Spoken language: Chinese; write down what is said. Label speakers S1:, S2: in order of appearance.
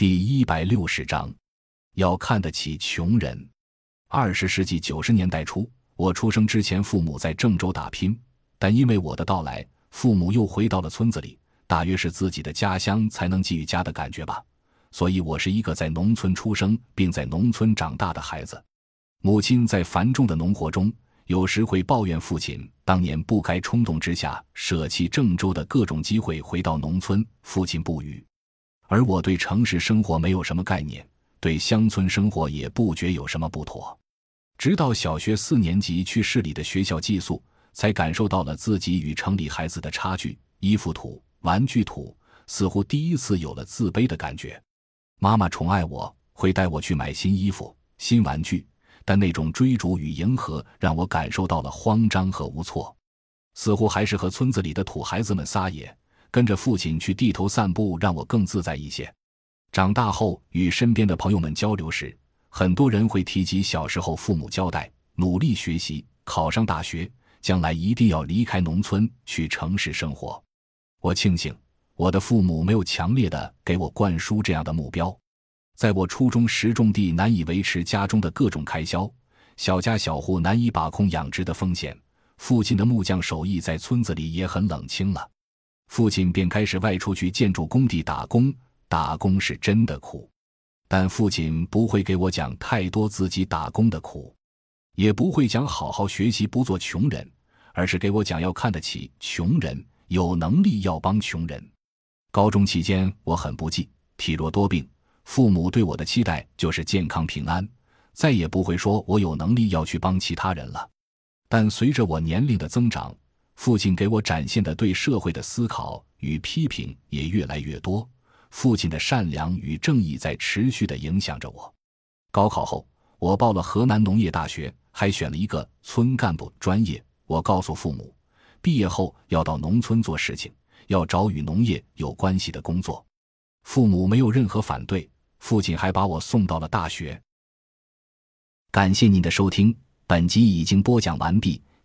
S1: 第一百六十章，要看得起穷人。二十世纪九十年代初，我出生之前，父母在郑州打拼，但因为我的到来，父母又回到了村子里，大约是自己的家乡才能给予家的感觉吧。所以，我是一个在农村出生并在农村长大的孩子。母亲在繁重的农活中，有时会抱怨父亲当年不该冲动之下舍弃郑州的各种机会回到农村。父亲不语。而我对城市生活没有什么概念，对乡村生活也不觉有什么不妥。直到小学四年级去市里的学校寄宿，才感受到了自己与城里孩子的差距。衣服土，玩具土，似乎第一次有了自卑的感觉。妈妈宠爱我，会带我去买新衣服、新玩具，但那种追逐与迎合让我感受到了慌张和无措，似乎还是和村子里的土孩子们撒野。跟着父亲去地头散步，让我更自在一些。长大后与身边的朋友们交流时，很多人会提及小时候父母交代：努力学习，考上大学，将来一定要离开农村去城市生活。我庆幸我的父母没有强烈的给我灌输这样的目标。在我初中时，种地难以维持家中的各种开销，小家小户难以把控养殖的风险，父亲的木匠手艺在村子里也很冷清了。父亲便开始外出去建筑工地打工，打工是真的苦，但父亲不会给我讲太多自己打工的苦，也不会讲好好学习不做穷人，而是给我讲要看得起穷人，有能力要帮穷人。高中期间我很不济，体弱多病，父母对我的期待就是健康平安，再也不会说我有能力要去帮其他人了。但随着我年龄的增长，父亲给我展现的对社会的思考与批评也越来越多，父亲的善良与正义在持续的影响着我。高考后，我报了河南农业大学，还选了一个村干部专业。我告诉父母，毕业后要到农村做事情，要找与农业有关系的工作。父母没有任何反对，父亲还把我送到了大学。感谢您的收听，本集已经播讲完毕。